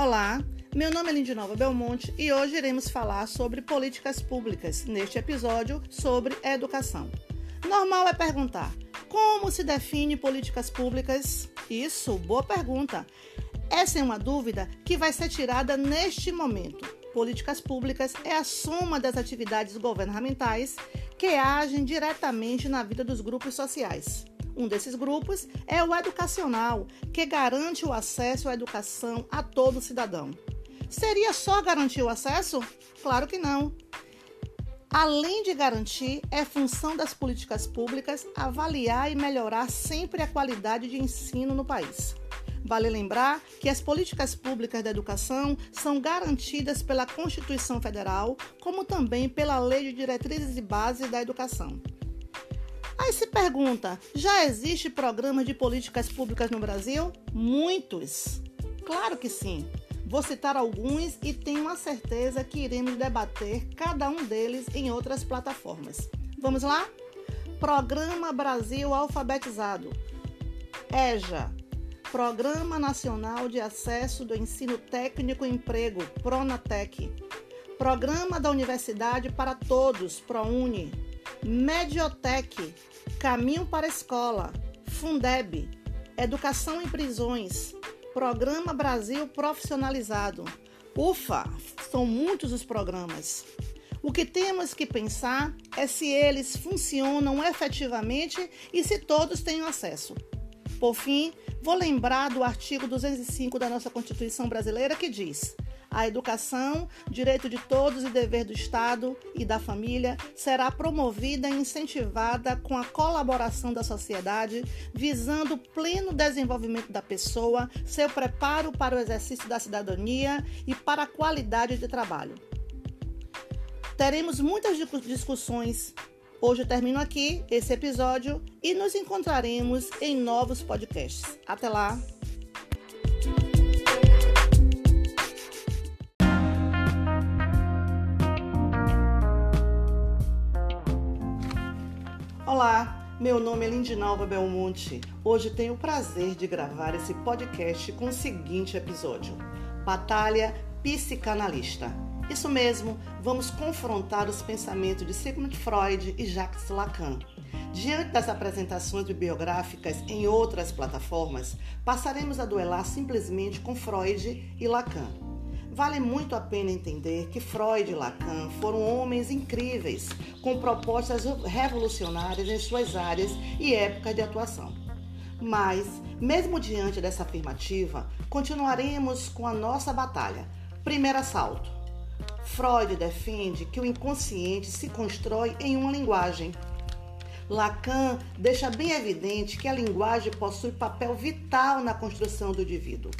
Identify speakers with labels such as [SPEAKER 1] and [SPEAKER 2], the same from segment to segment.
[SPEAKER 1] Olá, meu nome é Lindinova Belmonte e hoje iremos falar sobre políticas públicas, neste episódio sobre educação. Normal é perguntar: como se define políticas públicas? Isso, boa pergunta. Essa é uma dúvida que vai ser tirada neste momento. Políticas públicas é a soma das atividades governamentais que agem diretamente na vida dos grupos sociais. Um desses grupos é o educacional, que garante o acesso à educação a todo cidadão. Seria só garantir o acesso? Claro que não. Além de garantir, é função das políticas públicas avaliar e melhorar sempre a qualidade de ensino no país. Vale lembrar que as políticas públicas da educação são garantidas pela Constituição Federal, como também pela Lei de Diretrizes e Bases da Educação. Aí se pergunta: já existe programa de políticas públicas no Brasil? Muitos. Claro que sim. Vou citar alguns e tenho a certeza que iremos debater cada um deles em outras plataformas. Vamos lá? Programa Brasil Alfabetizado. EJA. Programa Nacional de Acesso do Ensino Técnico e Emprego, Pronatec. Programa da Universidade para Todos, ProUni. Mediotec, Caminho para a Escola, Fundeb, Educação em Prisões, Programa Brasil Profissionalizado. Ufa, são muitos os programas. O que temos que pensar é se eles funcionam efetivamente e se todos têm acesso. Por fim, vou lembrar do artigo 205 da nossa Constituição brasileira que diz: a educação, direito de todos e dever do Estado e da família, será promovida e incentivada com a colaboração da sociedade, visando o pleno desenvolvimento da pessoa, seu preparo para o exercício da cidadania e para a qualidade de trabalho. Teremos muitas discussões. Hoje termino aqui esse episódio e nos encontraremos em novos podcasts. Até lá! Meu nome é Lindinalva Belmonte. Hoje tenho o prazer de gravar esse podcast com o seguinte episódio: Batalha Psicanalista. Isso mesmo, vamos confrontar os pensamentos de Sigmund Freud e Jacques Lacan. Diante das apresentações bibliográficas em outras plataformas, passaremos a duelar simplesmente com Freud e Lacan. Vale muito a pena entender que Freud e Lacan foram homens incríveis, com propostas revolucionárias em suas áreas e épocas de atuação. Mas, mesmo diante dessa afirmativa, continuaremos com a nossa batalha. Primeiro assalto. Freud defende que o inconsciente se constrói em uma linguagem. Lacan deixa bem evidente que a linguagem possui papel vital na construção do indivíduo.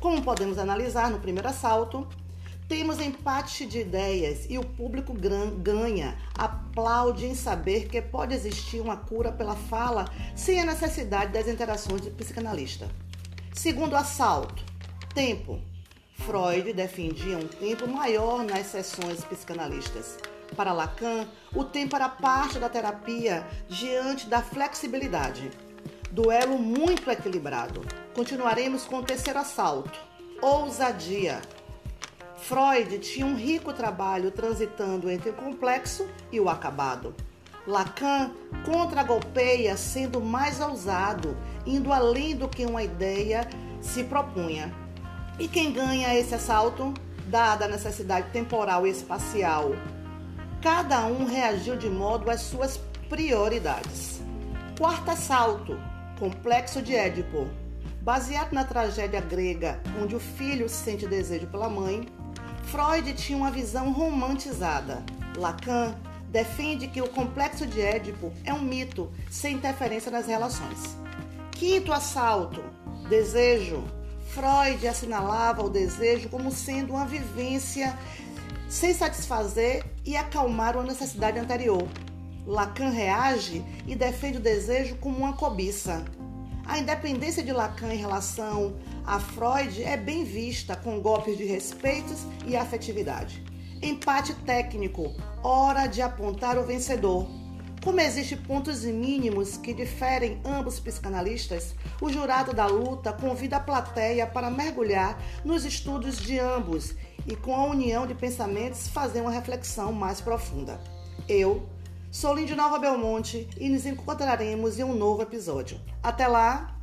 [SPEAKER 1] Como podemos analisar no primeiro assalto, temos empate de ideias e o público ganha, aplaude em saber que pode existir uma cura pela fala sem a necessidade das interações do psicanalista. Segundo assalto, tempo. Freud defendia um tempo maior nas sessões psicanalistas. Para Lacan, o tempo era parte da terapia diante da flexibilidade. Duelo muito equilibrado. Continuaremos com o terceiro assalto. Ousadia. Freud tinha um rico trabalho transitando entre o complexo e o acabado. Lacan contragolpeia sendo mais ousado, indo além do que uma ideia se propunha. E quem ganha esse assalto? Dada a necessidade temporal e espacial, cada um reagiu de modo às suas prioridades. Quarto assalto Complexo de Édipo. Baseado na tragédia grega, onde o filho sente desejo pela mãe, Freud tinha uma visão romantizada. Lacan defende que o complexo de Édipo é um mito sem interferência nas relações. Quinto assalto, desejo. Freud assinalava o desejo como sendo uma vivência sem satisfazer e acalmar uma necessidade anterior. Lacan reage e defende o desejo como uma cobiça. A independência de Lacan em relação a Freud é bem vista com golpes de respeitos e afetividade. Empate técnico, hora de apontar o vencedor. Como existem pontos mínimos que diferem ambos psicanalistas, o jurado da luta convida a plateia para mergulhar nos estudos de ambos e, com a união de pensamentos, fazer uma reflexão mais profunda. Eu, Sou Lindy Nova Belmonte e nos encontraremos em um novo episódio. Até lá!